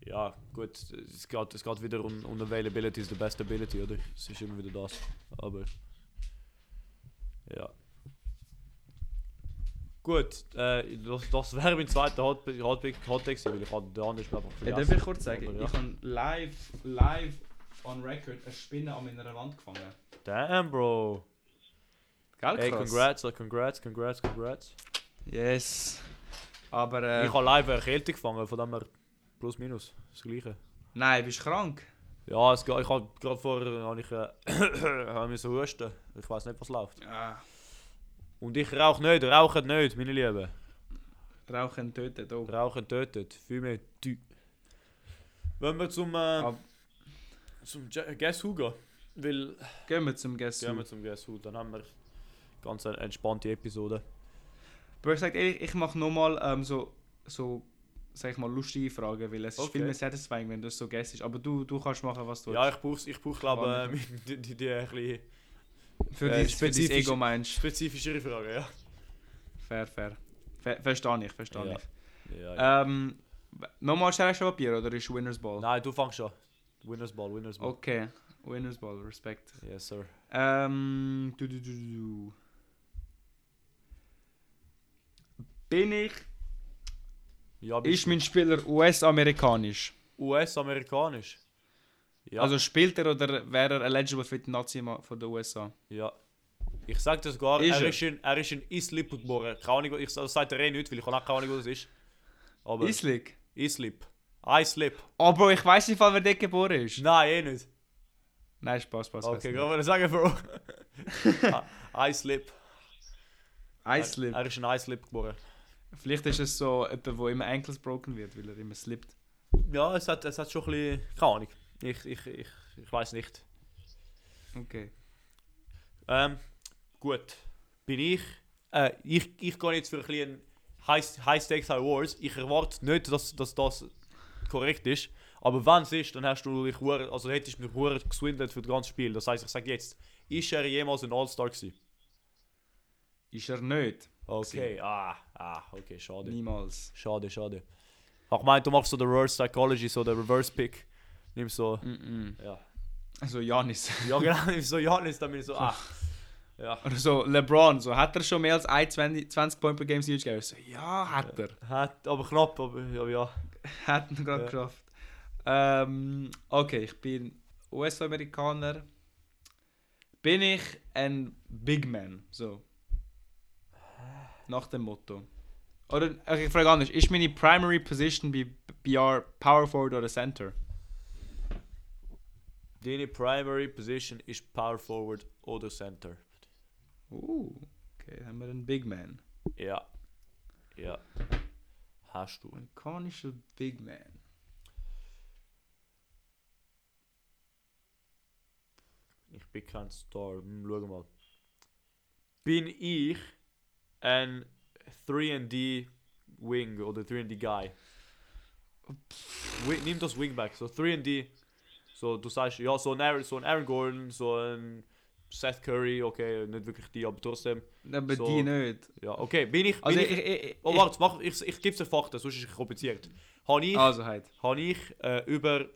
Ja, gut. Es geht, es geht wieder um, um Availability is the best ability, oder? Es ist immer wieder das. Aber. Ja. Gut, äh, das, das wäre mein zweiter Hot, Hot, Pick- Hot Take gewesen, weil ich hatte den anderen Spiel einfach Ja, vergessen. darf ich kurz sagen, Aber ja. ich habe live, live on record eine Spinne an meiner Wand gefangen. Damn, Bro. Gell, Hey, krass? congrats, uh, congrats, congrats, congrats. Yes. Aber äh, Ich habe live eine Kälte gefangen, von dem her plus minus das gleiche. nein, bist du krank? Ja, es, ich habe gerade vorher habe ich, äh, hab husten. Ich weiß nicht, was läuft. Ja. Und ich rauche nicht, rauchen nicht, meine Lieben. Rauchen tötet auch. Rauchen tötet, viel mehr Tü. Wenn wir zum, äh, Ab- zum Ja- Guess Who gehen, weil Gehen wir zum Guess gehen Who. wir zum Guess Who, dann haben wir ganz eine entspannte Episode. Aber ich sage ehrlich, ich mache nochmal ähm, so, so, sag ich mal, lustige Fragen, weil es ist Okay. viel mehr satisfying, wenn du es so guessest. Aber du, du kannst machen, was du Ja, willst. ich brauche, ich brauch, glaube äh, die, die, die ein bisschen Für, äh, dein, für dein Ego meinst spezifischere Fragen, ja. Fair, fair. Ver verstehe ich, verstehe Ja. ich. ja, ja. Ähm, nochmal Schere, Papier oder ist Winners Ball? Nein, du fängst schon. Winners Ball, Winners Ball. Okay, Winners Ball, Respekt. Yes, sir. Ähm, du, du, du, du. Bin ich, Ja, ist mein Spieler US-amerikanisch? US-amerikanisch. Ja, Also spielt er oder wäre er eligible für die Nazi von der USA? ja. Ich sag das sogar, Ist er, er? ist in, er ist in Islip geboren. Keine Ahnung, ich das sagt er eh nicht, weil ich auch keine Ahnung, wo das ist. Aber? Islip. Islip. Oh Bro, ich weiß nicht, wer dort geboren ist. Nein, eh nicht. Nein, Spaß, Spaß. Okay, kann man sagen, Bro. Islip. Islip. Er ist in Islip geboren. Vielleicht ist es so jemand, wo immer Ankles broken wird, weil er immer slippt. Ja, es hat, es hat schon ein bisschen. Keine Ahnung. Ich, ich, ich, ich weiß nicht. Okay. Ähm, gut. Bin ich. Äh, ich, ich gehe jetzt für ein bisschen High, High Stakes High Wars. Ich erwarte nicht, dass, dass das korrekt ist. Aber wenn es ist, dann hast du dich hure- also hättest du mich geswindelt für das ganze Spiel. Das heißt, ich sage jetzt, ist er jemals ein All-Star gewesen? Ist er nicht? Okay, ah, ah, okay, schade. Niemals. Schade, schade. Ich gemeint, du machst so den Reverse Psychology, so den Reverse Pick. Nimm so, Mm -mm. ja. Also Janis. Ja, genau, nimm so Janis, dann bin ich so, ah. Ja. Oder so LeBron, so hat er schon mehr als 21 20 Point per Game Siege gegeben? So, ja, hat er. Hat, aber knapp, aber ja, ja. Hat er gerade Ja. geschafft. Ähm, okay, ich bin US-Amerikaner. Bin ich ein Big Man? So. Nach dem Motto. Oder, okay, ich frage anders. Ist meine Primary Position bei BR Power Forward oder Center? Deine Primary Position ist Power Forward oder Center. Uh, okay, haben wir einen Big Man. Ja. Ja. Hast du. Amerikanischer Big Man. Ich bin kein Star. Hm, schau mal. Bin ich ein 3D Wing oder 3D Guy? Nimm das Wingback, so 3D. So, du sagst, ja, so ein, Aaron, so ein Aaron Gordon, so ein Seth Curry, okay, nicht wirklich die, aber trotzdem. Aber So. die nicht. Ja, okay, bin ich. Bin Also ich, ich, ich, oh, warte, mach, ich, ich gebe dir Fakten, sonst ist es kompliziert. Habe ich, Also halt. habe ich äh, über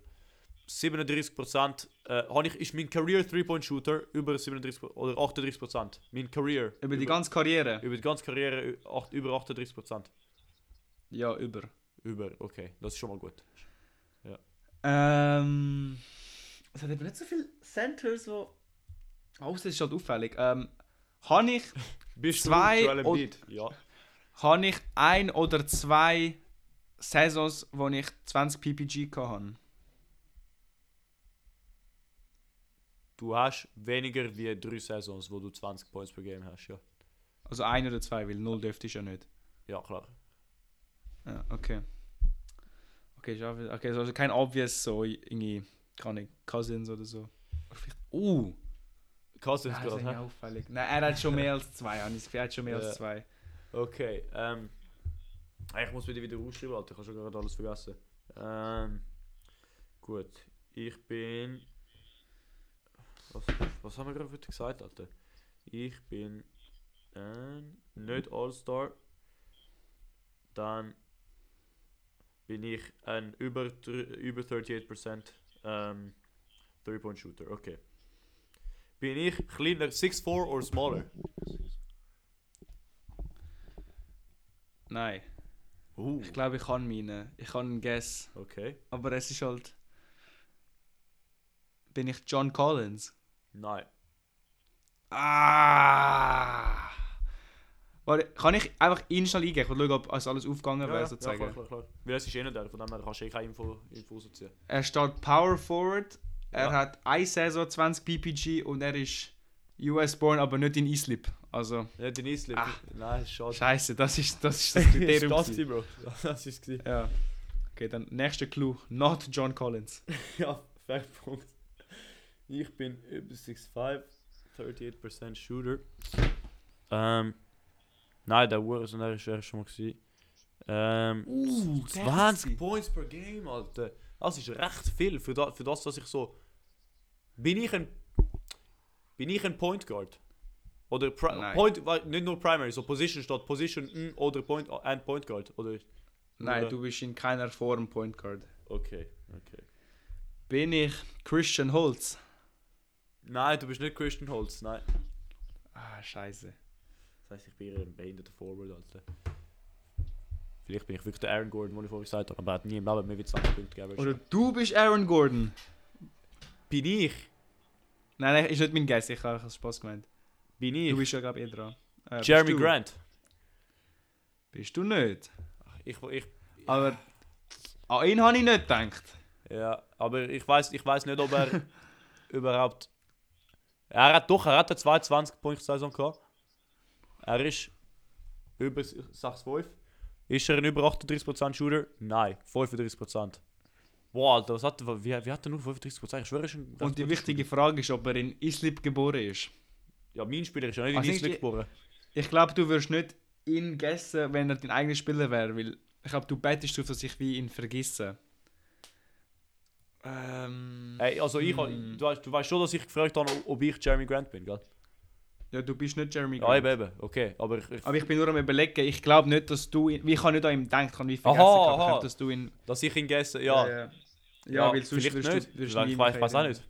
37%, äh, habe ich, ist mein Career 3-Point-Shooter über 37 oder 38%. Mein Career. Über die ganze Karriere? über die ganze Karriere ü- acht, über 38%. Ja, über. Über, okay, das ist schon mal gut. Ähm. Es hat eben nicht so viele Centers, wo. Außer es ist halt auffällig. Ähm. Habe ich, Bist Zwei du Joel? Ja. habe ich ein oder zwei Saisons, wo ich 20 PPG hatte? Du hast weniger wie drei Saisons, wo du 20 Points per Game hast, ja. Also ein oder zwei, weil null dürfte ich ja nicht. Ja, klar. Ja, okay. Okay, wieder- okay also kein obvious so irgendwie, kann ich, Cousins oder so. Uh, Cousins das gerade, hä? auffällig. Nein, er hat schon mehr als zwei, Gefühl, er hat schon mehr Ja. als zwei. Okay, ähm. Ich muss wieder wieder rausschreiben, Alter. Ich habe schon gerade alles vergessen. Ähm. Gut. Ich bin. Was, was haben wir gerade wieder gesagt, Alter? Ich bin ein. Nicht All-Star. Dann bin ich ein über, über 38% ähm, 3-Point-Shooter. Okay. Bin ich kleiner 6'4 oder smaller? Nein, Uh, ich glaube, ich kann meine. Ich kann einen Guess. okay. Aber es ist halt. Bin ich John Collins? Nein. Ah! Warte, kann ich einfach ihn schnell eingeben und schauen, ob alles aufgegangen wäre, sozusagen? klar, klar, klar. Weil es ist eh nicht der, von dem her kannst du eh keine Info, Info rausziehen. Er steht Power Forward. Er Ja. hat eine Saison 20 PPG und er ist US born, aber nicht in Islip. Also, Nicht in Islip. Ah. Nein, schade. scheiße, das ist das, ist das Das Kriterium. ist gewesen. Bro. Das ist es. ja. Okay, dann nächster Clue. Not John Collins. Ja, fair Punkt. Ich bin über 6'5, 38% Shooter. Ähm. Nein, der Uhr ist ist er schon mal gewesen. Ähm. Uh, 20 Points per Game, Alter. Das ist recht viel für, da, für das, dass ich so. Bin ich ein. Bin ich ein Point Guard? Oder Pri Nein. Point, nicht nur Primary, so Position statt Position mm, oder Point and Point Guard. Oder. Nein, Oder- du bist in keiner Form Point Guard. Okay, okay. Bin ich Christian Holtz? Nein, du bist nicht Christian Holtz, nein. Ah, scheiße. Das heisst, ich bin eher ein behinderter Forward, Alter. Vielleicht bin ich wirklich der Aaron Gordon, den ich vorhin gesagt habe, aber er hat nie im Leben mehr wie 20 Punkte gegeben. Oder du bist Aaron Gordon? bin ich? Nein, nein, ist nicht mein Guess, ich habe es Spaß gemeint. Bin ich? Du bist ja, glaube ich, eh dran. Äh, bist Jeremy du? Grant. Bist du nicht? Ich, ich, Aber an ihn habe ich nicht gedacht. ja, aber ich weiß ich weiß nicht, ob er überhaupt. Er hat doch, er hat eine 22 Punkte Saison gehabt. Er ist über 6,5. Ist er ein über 38% Shooter? Nein, 35%. Wow, Alter, was hat, wie, wie hat er nur 35%? Ich schwöre, recht Und die wichtige Frage ist, ob er in Islip geboren ist. Ja, mein Spieler ist ja nicht in Also Island ich- geboren. Ich glaube, du wirst nicht ihn guessen, wenn er dein eigener Spieler wäre, weil ich glaube, du bettest darauf, dass ich wie ihn vergesse. Ähm, Ey, also ich, hm. du, weißt, du weißt schon, dass ich gefragt habe, ob ich Jeremy Grant bin, gell? Ja, du bist nicht Jeremy Ja, Grant. eben, eben. Okay, aber ich, ich, Aber ich bin nur am überlegen, ich glaube nicht, dass du ihn, wie ich kann nicht an ihm denken, kann wie vergessen Aha, ich aha. dass du ihn... dass ich ihn gegessen ja. ja. Ja, weil sonst vielleicht wirst du, nicht. wirst ich, weiß, mehr weiß auch nicht.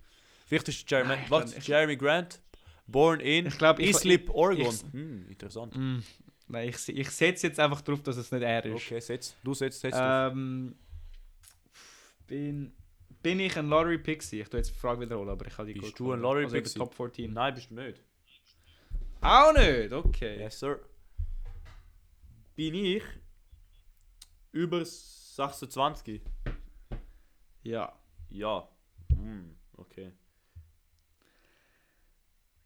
Vielleicht ist Jeremy, Nein, ich was, ich- Jeremy Grant, born in Ich glaube, ich... Islip, Oregon. ich- hm, interessant. Mm, nein, ich, ich setze jetzt einfach drauf, dass es nicht er ist. Okay, setz. Du setzt, setzt. Ähm, bin, bin ich ein Lottery Pixie? Ich tue jetzt die Frage wiederholen, aber ich habe die Bist du ein. Lottery also Pixie? Top 14. Nein, bist du nicht. Auch nicht, okay. Yes, sir. Bin ich über 26? Ja. Ja. Hm, okay.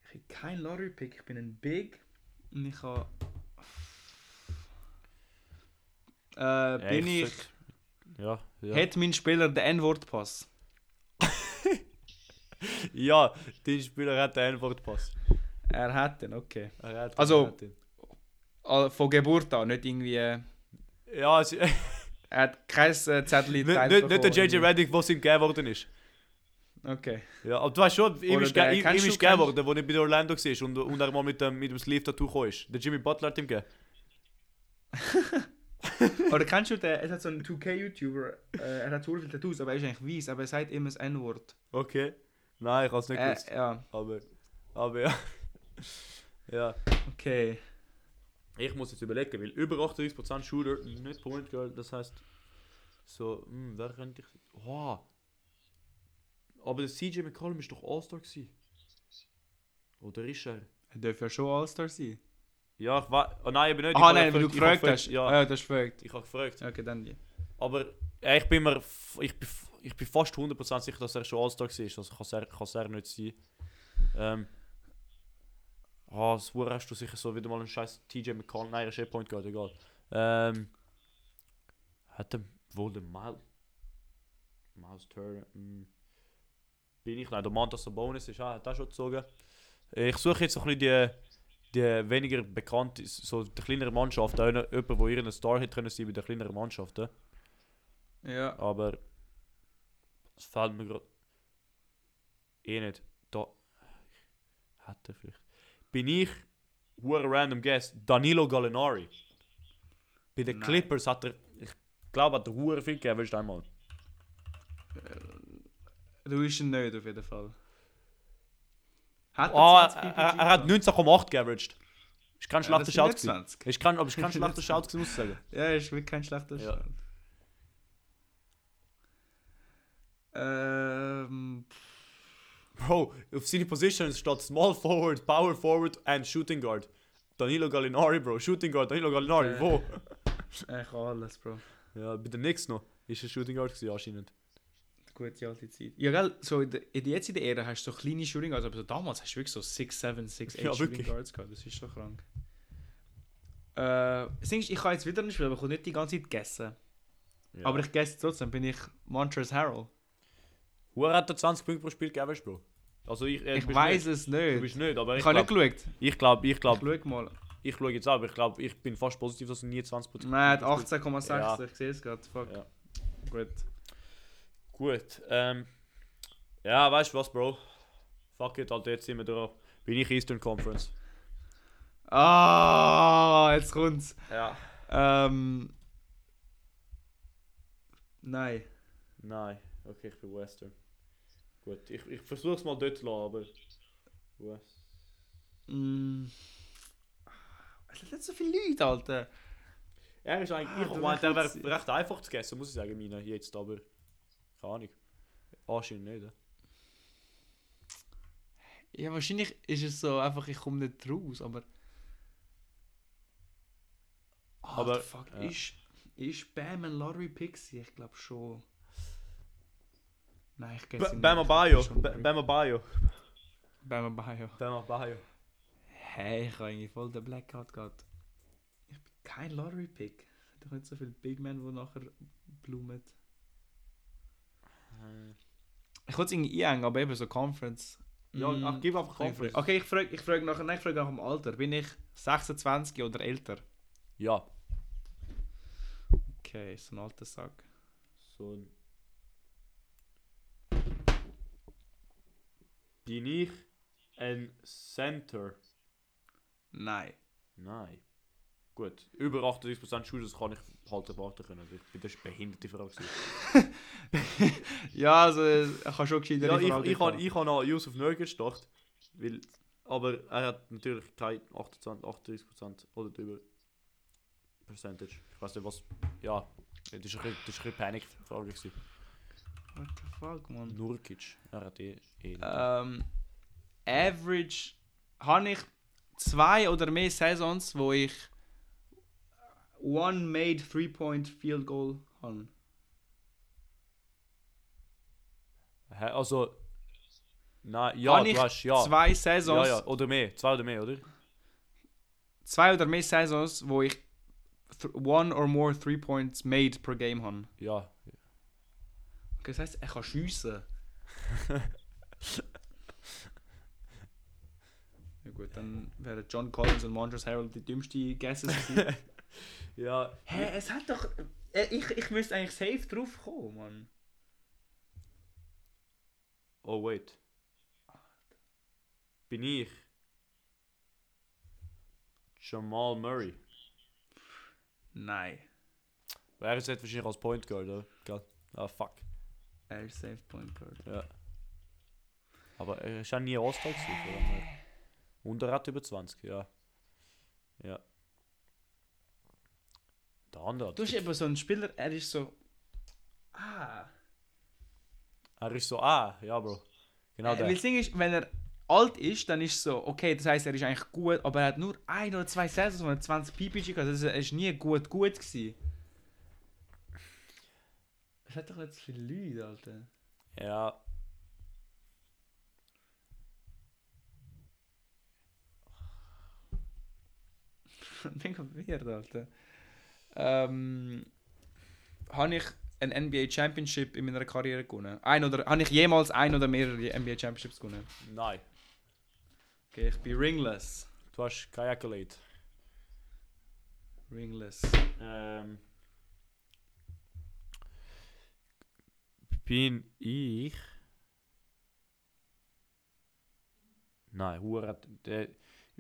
Ich habe kein Lottery Pick, ich bin ein Big und ich habe. Äh, bin ich ich. Ja, ja. Hat mein Spieler den N-Wort-Pass? ja, dein Spieler hat den Antwortpass. Er hat den, okay. Er hat den, Also- er hat den. Von Geburt an, nicht irgendwie. äh, Ja, es, Er hat kein äh, Zettel nicht, nicht der JJ Reddick, was ihm gegeben worden ist. Okay. Ja, aber du weißt schon, ihm ist, der- ihm, ihm du- ist gegeben worden, wo er bei Orlando war und, und er mal mit dem, mit dem Sleeve-Tattoo gekommen ist. Der Jimmy Butler hat ihm gegeben. Oder kennst du den? Es hat so einen 2K-YouTuber, äh, er hat so viele Tattoos, aber er ist eigentlich weiß, aber er sagt immer das N-Wort. Okay. Nein, ich habe es nicht Äh, gewusst. ja, Aber, aber ja. ja. okay. Ich muss jetzt überlegen, weil über 38% Shooter, nicht Point Guard, das heißt, so, hm, wer könnte ich. Oh. Aber der CJ McCollum ist doch All-Star gewesen. Oder ist er? Er darf ja schon All-Star sein. Ja, ich war. Oh nein, eben nicht. ich Ah nein, weil du gefragt hast. Ja, Ja, das ist gefragt. ich habe gefragt. Okay, dann die. Aber ja, ich bin mir. Ich bin, ich bin fast 100% sicher, dass er schon All-Star war. Also kann es er, kann's er nicht sein. Ähm. Ah, das hast du sicher so wieder mal einen scheiß TJ McConnell. Nein, er ist eh Point Guard, egal. Ähm. Hat er wohl den Miles. Miles Turner. hm. Bin ich? Nein, der Mantas Sabonis ist auch, hat auch schon gezogen. Ich suche jetzt so ein bisschen die, die weniger bekannte, so die kleineren Mannschaften. Jemand, der ihren Star hätte können sein bei den kleineren Mannschaften. Ja. Aber es fällt mir gerade eh nicht. Da er vielleicht. Bin ich hure random guess Danilo Gallinari. Bei den Nein. Clippers hat er, ich glaube, hat er hure viel gegeben, willst du einmal? Du bist ihn nicht auf jeden Fall. Hat 20 er, PPG er, er hat gehabt? 19,8 geaveraged. Ist kein Ja, schlechter gewesen. 20. Ist kein, aber ist kein schlechter gewesen, muss ich sagen. Ja, ist wirklich kein schlechter Ja. Start. Ähm, Bro, auf seine Positions steht Small Forward, Power Forward and Shooting Guard. Danilo Gallinari, Bro. Shooting Guard, Danilo Gallinari, Äh. wo? kann alles, Bro. Ja, bei den Knicks noch. Ist er Shooting Guard gewesen, anscheinend. Gute alte Zeit. Ja, gell, so in der, in der jetzigen Ära hast du so kleine Shooting Guards, aber so damals hast du wirklich so 6, 7, 6, 8 Ja, Shooting wirklich. Guards gehabt. Das ist so krank. Äh, ich kann jetzt wieder nicht spielen, aber ich kann nicht die ganze Zeit gegessen. Ja. Aber ich gesse trotzdem, bin ich Montrezl Harrell. Wer hat er 20 Punkte pro Spiel gegeben, Bro? Also ich, äh, du Ich weiß nicht. es Du nicht. bist nicht, aber Ich ich habe nicht geschaut. ich glaube, ich Ich glaube, schau mal. ich schaue jetzt auch, aber ich glaube, ich bin fast positiv, dass er nie 20% Punkte Nein, 18,6, Ja. ich sehe es gerade. Fuck. Ja. Gut. Gut, ähm, ja, weißt du was, Bro? Fuck it, Alter, jetzt sind wir da. Bin ich Eastern Conference. Ah, jetzt kommt's. Ja. Ähm. Nein. Nein, okay, ich bin Western. Gut, ich, ich versuche es mal dort zu lassen, aber. West. Mm. Es sind nicht so viele Leute, Alter. Er ist eigentlich, Ah, ich meine, der wäre recht einfach zu gegessen, muss ich sagen, meine jetzt, aber. Keine Ahnung. Anscheinend nicht. ja. Ja, wahrscheinlich ist es so einfach, ich komme nicht raus, aber. Aber, aber fuck, ja. ist, ist Bam ein Lottery Pixie? Ich glaube schon. Nein, ich Ba- gesse Bama Bayo, Ba- Bama Bayo. Bam Bayo. Bama Bayo. Hey, ich habe eigentlich voll den Blackout gehabt. Ich bin kein Lottery Pick. Es hat doch nicht so viele Big Men, die nachher blumen. Ich wollte es irgendwie einhängen, aber eben so Conference. Ja, Mm. ach, gib einfach Conference. Okay, ich frage ich frag nach, nein, ich frag nach dem Alter. Bin ich 26 oder älter? Ja. Okay, so ein alter Sack. So ein. Bin ich ein Center? Nein. Nein. Gut, über 38% Schuhe, das kann ich halt erwarten können. Ich bin das ist eine behinderte Frage. Ja, also ich habe schon gescheiter ja, ich, ich, habe, ich habe noch Yusuf Nurkic gedacht, weil, aber er hat natürlich kein 28, 38% oder drüber Percentage. Ich weiß nicht was, ja, das ist ein bisschen, das ist ein bisschen Panikfrage. What the fuck, man? Nurkic, hat eh nicht. Ähm, average habe ich zwei oder mehr Saisons, wo ich one made three-point field goal habe. Also, nein, ja, Habe du hast, ja. Zwei Ja, Saisons, ja, oder mehr, zwei oder mehr, oder? zwei oder mehr Saisons, wo ich one or more three points made per game haben. Ja. Das heisst, er kann schiessen. ja gut, dann wären John Collins und Montrezl Harrell die dümmste Guesses gewesen. Ja. Hä, es hat doch... Äh, Ich, ich müsste eigentlich safe drauf kommen, Mann. Oh, wait. Bin ich? Jamal Murray. Nein. Er ist jetzt wahrscheinlich als Point Guard, oder? Ah, fuck. Er ist safe Point Guard. Ja. Aber er ist auch nie All-Star her. Und er hat über 20, ja. Ja. Der andere Du hast eben so einen Spieler, er ist so... Ah... Er ist so, ah, ja, Bro. Genau Äh, der. das Ding ist, wenn er alt ist, dann ist es so, okay, das heißt, er ist eigentlich gut, aber er hat nur ein oder zwei Saisons, wo er 20 PPG hat. Also er ist nie gut gut gewesen. Es hat doch so viele Leute, Alter. Ja. Mega weird, Alter. Ähm, habe ich ein NBA Championship in meiner Karriere gewonnen? Ein oder, habe ich jemals ein oder mehrere NBA Championships gewonnen? Nein. Okay, ich bin ringless. Du hast kein Accolade. Ringless. Ähm. Bin ich. Nein, Hure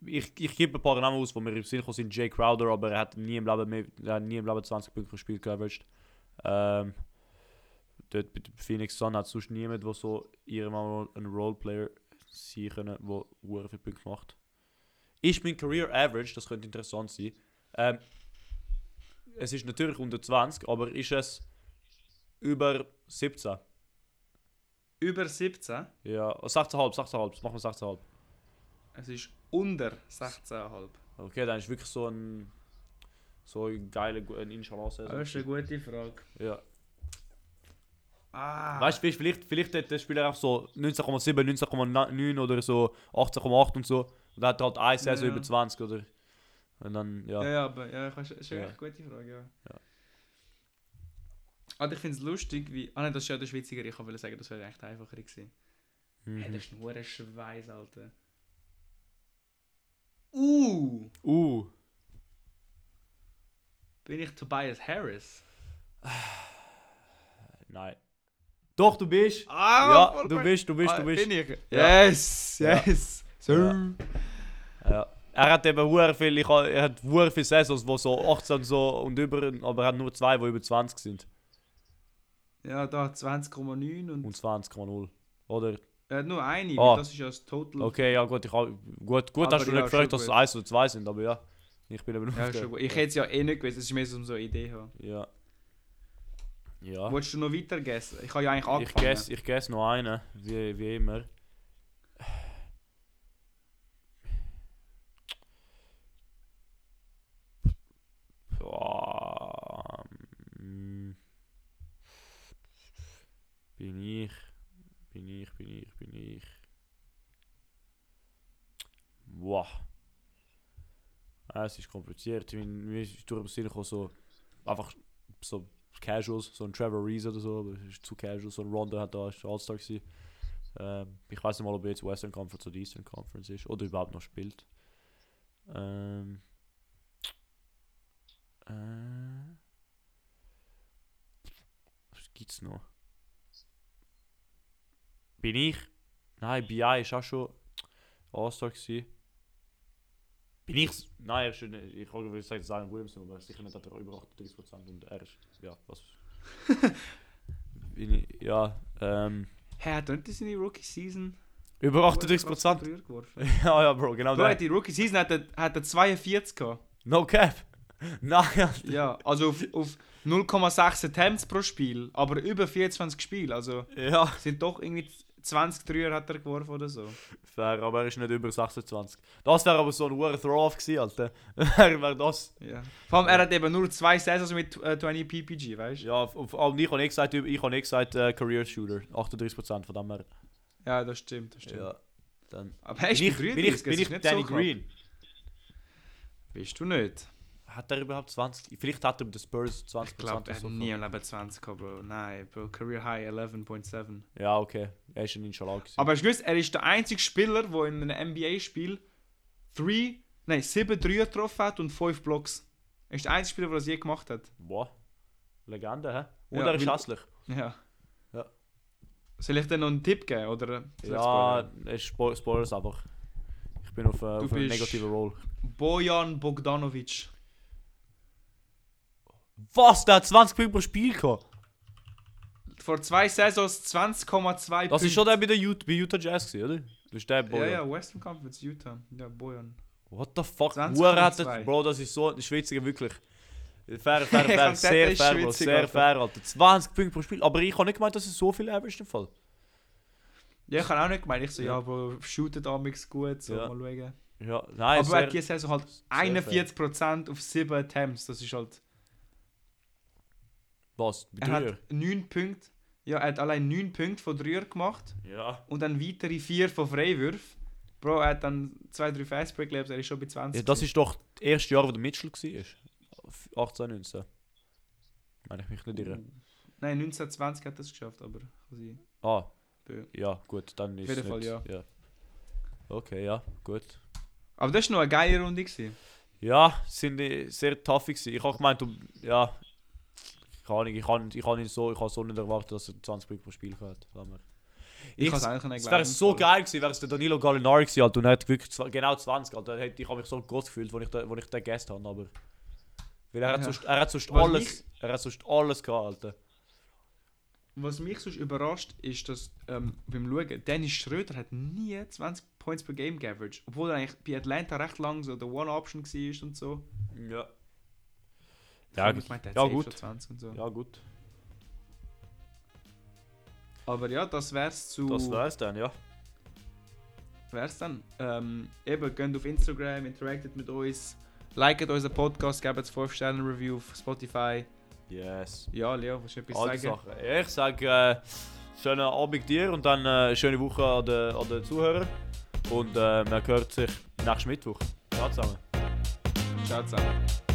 ich, ich gebe ein paar Namen aus, die mir im Sinn sind. Jay Crowder, aber er hat nie im Leben, mehr, er nie im Leben 20 Punkte gespielt, geaveraged. Ähm, dort bei Phoenix Sun hat sonst niemand, der so irgendwann ein Roleplayer sein können, der Hure viele Punkte macht. Ist mein Career Average, das könnte interessant sein. Ähm, es ist natürlich unter 20, aber ist es über 17? Über 17. Ja, 16,5, 16,5, machen wir 16,5. Es ist unter 16,5. Okay, dann ist wirklich so ein so ein geiler gu- ein inshallah Das ist eine gute Frage. Ja. Ah. Weißt du, vielleicht, vielleicht hat der Spieler auch so 19,7, 19,9 oder so 18,8 und so. Und er hat halt eine Saison Ja. über 20 oder. Und dann, ja. Ja, ja, aber ja, das ist eine Ja. gute Frage, ja. Ja. Aber ich finde es lustig, wie. Ah nein, das ist ja der Schweizer, ich wollte sagen, das wäre echt einfacher gewesen. Mhm. Hey, das ist nur ein Schweiß, Alter. Uh! Uh, Bin ich Tobias Harris? nein. Doch, du bist. Ah, ja, du bist, du bist, du bist. Bin ich? Ja. Yes, yes. So. Ja. Ja. Er hat eben hure viel, ich, er hat hure viele Saisons, wo so 18 so und über, aber er hat nur zwei, die über 20 sind. Ja, da 20,9 und. Und 20,0 Oder? Er hat nur eine, Ah. das ist ja das Total. Okay, ja gut, ich ha, gut, gut Aber hast du ja, nicht gefragt, dass es gut. 1 oder 2 sind, aber ja. Ich bin eben Ja, auf der- schon gut. Ich hätte es ja eh nicht gewusst, es ist mehr so um so eine Idee haben. Ja. Ja. Wolltest du noch weiter guessen? Ich habe ja eigentlich Ich angefangen. guess, ich guess noch einen, wie, wie immer. Boah, Bin ich, bin ich, bin ich, bin ich. Boah. Ah, es ist kompliziert. Mir ist durch den Sinn gekommen, so einfach so Casuals, so ein Trevor Reese oder so, aber es ist zu casual. So ein Rondo hat da ist All-Star gewesen. Ähm, ich weiß nicht mal, ob er jetzt Western Conference oder Eastern Conference ist oder überhaupt noch spielt. Ähm, äh, was gibt's noch? Bin ich? Nein, BI ist auch schon All-Star gewesen. Bin ich? Nein, er ist schon, ich habe gesagt, Zion Williamson, aber sicher nicht hat er über 38% und er ist, ja, was? Bin ich, ja, ähm, Hä, hat er nicht seine Rookie-Season? über 38%? Früher geworfen. ja, ja, Bro, genau Bro, der. die Rookie-Season hat er, hat er 42 gehabt. No cap. Nein. Ja, also auf, auf 0,6 Attempts pro Spiel, aber über 24 Spiele. Also ja. sind doch irgendwie 20 Dreier hat er geworfen oder so. Fair, aber er ist nicht über 26. Das wäre aber so ein hoher Throw-Off gewesen, Alter. Wäre wär das. Ja. Vor allem, er hat eben nur zwei Saisons mit äh, 20 PPG, weißt du? Ja, auf, und ich habe nicht gesagt, ich habe nicht gesagt äh, Career Shooter. 38% von dem her. Ja, das stimmt, das stimmt. Ja. Dann. Aber er ist bin ich, 33, bin ich, bin ich nicht Danny so Green? Bist du nicht? Hat er überhaupt 20? Vielleicht hat er bei den Spurs 20% Ich glaube, er hat so. nie im Leben 20 gehabt, Bro. Nein, Bro. Career High 11.7. Ja, okay. Er ist ein Inshallah. Aber hast du gewusst, er ist der einzige Spieler, der in einem NBA-Spiel 3, nein, 7 Dreier getroffen hat und 5 Blocks. Er ist der einzige Spieler, der das je gemacht hat. Boah. Legende, hä? Und Ja, er ist weil- hässlich. Ja. Ja. Soll ich dir noch einen Tipp geben, oder? Ich Ja, Spoilers einfach. Ich bin auf, äh, auf einem negativen Roll. Bojan Bogdanovic. Was? Der hat 20 Punkte pro Spiel gehabt? Vor zwei Saisons 20,2 Das ist schon der bei, der Ut bei Utah Jazz, gewesen, oder? Das ist der Ja, Boy. ja, Western Conference, Utah. Ja, Bojan. What the fuck? 20,2. Hure hat das, Bro, das ist so ein Schweiziger wirklich. Fair, fair, fair, sehr ist fair, Bro, sehr fair, Alter. 20 Punkte pro Spiel. Aber ich habe nicht gemeint, dass es so viel average im Fall. Ja, ich habe auch nicht gemeint. Ich so, Ja. ja, Bro, shootet amix gut, so Ja. mal schauen. Ja, nein, Aber er hat sehr, diese Saison halt fair. 41% auf 7 Attempts. Das ist halt. Was? Bei Er Dreier? hat 9 Punkte. Ja, er hat allein 9 Punkte von Dreier gemacht Ja. und dann weitere 4 von Freiwürfen. Bro, er hat dann 2-3 Fastbreak Labs, er ist schon bei 20. ja. Das ist doch das erste Jahr, wo der Mitchell war. 18, 19. Meine ich mich nicht irre. Nein, 1920 hat er es geschafft, aber. quasi- Ah, Ja. ja, gut, dann ist jeden es Fall, nicht, ja. Okay, ja, gut. Aber das war noch eine geile Runde. Gewesen. Ja, sind sehr tough gewesen. Ich habe gemeint, ja, keine Ahnung, ich kann, ich kann ihn so, ich habe so nicht erwartet, dass er 20 Punkte pro Spiel hat. Ich, Ich, kann es wäre so geil gewesen, wäre es der Danilo Gallinari gewesen, Alter, und er hat wirklich genau 20, Alter. Ich habe mich so groß gefühlt, als ich, da- als ich den gegessen habe, aber... Weil er hat Ja. sonst, er hat sonst Was alles, mich- er hat sonst alles gehabt, Alter. Was mich sonst überrascht, ist, dass ähm, beim Schauen, Dennis Schröder hat nie 20 Points per Game geaveraged. Obwohl er eigentlich bei Atlanta recht lang so der One-Option war und so. Ja. Ich Ja, der hat Ja, gut. schon 20 und so. Ja, gut. Aber ja, das wär's zu. Das wär's dann, ja. wär's dann. Ähm, eben, geht auf Instagram, interactet mit uns, liket unseren Podcast, gebt 5 Sterne Review auf Spotify. Yes. Ja, Leo, willst du etwas Alte sagen? Sachen. Ich sage äh, schönen Abend dir und dann äh, schöne Woche an den, an den Zuhörern. Und äh, man hört sich nächsten Mittwoch. Ciao zusammen. Ciao zusammen.